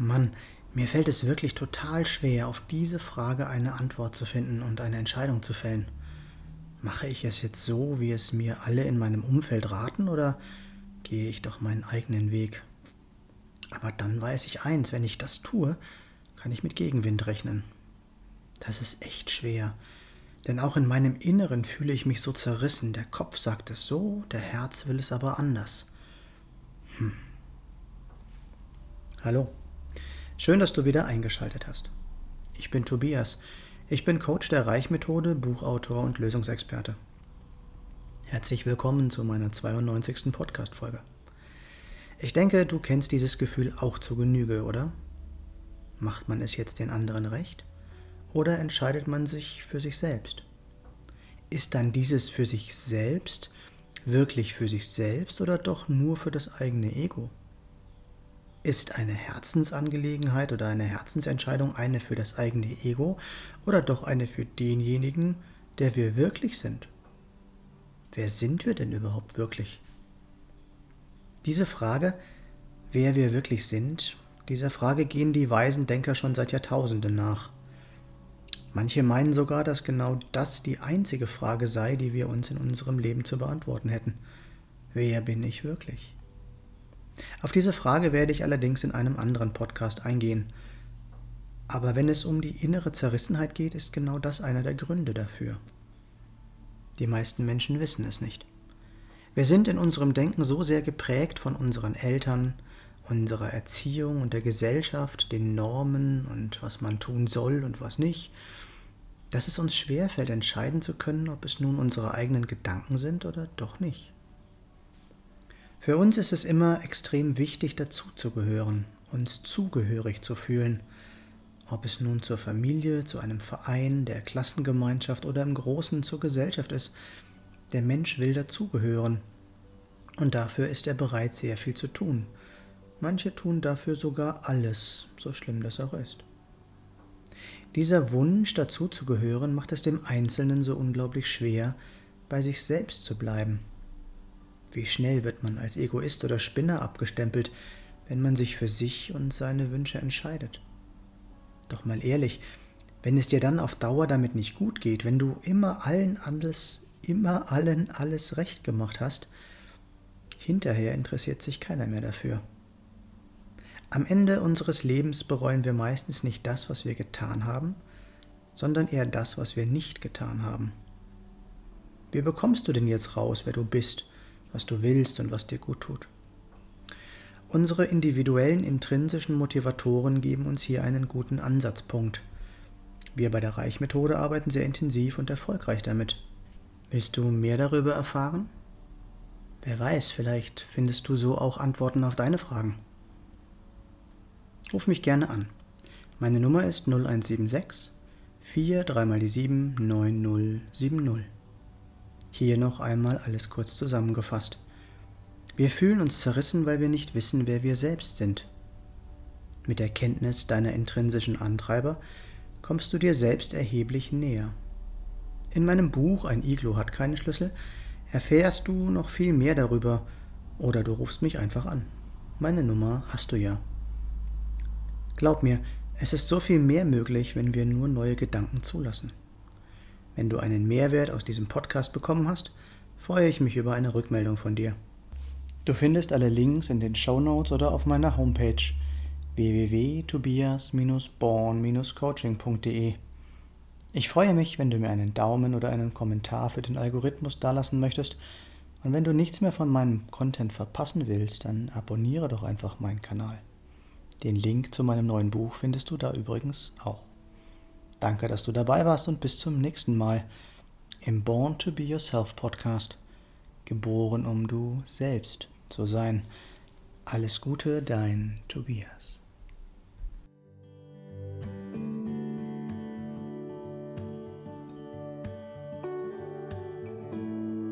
Mann, mir fällt es wirklich total schwer, auf diese Frage eine Antwort zu finden und eine Entscheidung zu fällen. Mache ich es jetzt so, wie es mir alle in meinem Umfeld raten, oder gehe ich doch meinen eigenen Weg? Aber dann weiß ich eins, wenn ich das tue, kann ich mit Gegenwind rechnen. Das ist echt schwer, denn auch in meinem Inneren fühle ich mich so zerrissen. Der Kopf sagt es so, der Herz will es aber anders. Hm. Hallo, schön, dass du wieder eingeschaltet hast. Ich bin Tobias. Ich bin Coach der Reichmethode, Buchautor und Lösungsexperte. Herzlich willkommen zu meiner 92. Podcast-Folge. Ich denke, du kennst dieses Gefühl auch zu Genüge, oder? Macht man es jetzt den anderen recht? Oder entscheidet man sich für sich selbst? Ist dann dieses für sich selbst wirklich für sich selbst oder doch nur für das eigene Ego? Ist eine Herzensangelegenheit oder eine Herzensentscheidung eine für das eigene Ego oder doch eine für denjenigen, der wir wirklich sind? Wer sind wir denn überhaupt wirklich? Diese Frage, wer wir wirklich sind, dieser Frage gehen die weisen Denker schon seit Jahrtausenden nach. Manche meinen sogar, dass genau das die einzige Frage sei, die wir uns in unserem Leben zu beantworten hätten. Wer bin ich wirklich? Auf diese Frage werde ich allerdings in einem anderen Podcast eingehen. Aber wenn es um die innere Zerrissenheit geht, ist genau das einer der Gründe dafür. Die meisten Menschen wissen es nicht. Wir sind in unserem Denken so sehr geprägt von unseren Eltern, unserer Erziehung und der Gesellschaft, den Normen und was man tun soll und was nicht, dass es uns schwerfällt, entscheiden zu können, ob es nun unsere eigenen Gedanken sind oder doch nicht. Für uns ist es immer extrem wichtig, dazuzugehören, uns zugehörig zu fühlen, ob es nun zur Familie, zu einem Verein, der Klassengemeinschaft oder im Großen zur Gesellschaft ist. Der Mensch will dazugehören und dafür ist er bereit, sehr viel zu tun. Manche tun dafür sogar alles, so schlimm das auch ist. Dieser Wunsch, dazuzugehören, macht es dem Einzelnen so unglaublich schwer, bei sich selbst zu bleiben. Wie schnell wird man als Egoist oder Spinner abgestempelt, wenn man sich für sich und seine Wünsche entscheidet. Doch mal ehrlich, wenn es dir dann auf Dauer damit nicht gut geht, wenn du immer allen alles, immer allen alles recht gemacht hast, hinterher interessiert sich keiner mehr dafür. Am Ende unseres Lebens bereuen wir meistens nicht das, was wir getan haben, sondern eher das, was wir nicht getan haben. Wie bekommst du denn jetzt raus, wer du bist was du willst und was dir gut tut. Unsere individuellen intrinsischen Motivatoren geben uns hier einen guten Ansatzpunkt. Wir bei der Reichmethode arbeiten sehr intensiv und erfolgreich damit. Willst du mehr darüber erfahren? Wer weiß, vielleicht findest du so auch Antworten auf deine Fragen. Ruf mich gerne an. Meine Nummer ist 0176 4 3 mal die 7 9070. Hier noch einmal alles kurz zusammengefasst. Wir fühlen uns zerrissen, weil wir nicht wissen, wer wir selbst sind. Mit der Kenntnis deiner intrinsischen Antreiber kommst du dir selbst erheblich näher. In meinem Buch Ein Iglo hat keine Schlüssel erfährst du noch viel mehr darüber oder du rufst mich einfach an. Meine Nummer hast du ja. Glaub mir, es ist so viel mehr möglich, wenn wir nur neue Gedanken zulassen. Wenn du einen Mehrwert aus diesem Podcast bekommen hast, freue ich mich über eine Rückmeldung von dir. Du findest alle Links in den Show Notes oder auf meiner Homepage www.tobias-born-coaching.de. Ich freue mich, wenn du mir einen Daumen oder einen Kommentar für den Algorithmus dalassen möchtest. Und wenn du nichts mehr von meinem Content verpassen willst, dann abonniere doch einfach meinen Kanal. Den Link zu meinem neuen Buch findest du da übrigens auch. Danke, dass du dabei warst und bis zum nächsten Mal im Born to Be Yourself Podcast. Geboren, um du selbst zu sein. Alles Gute, dein Tobias.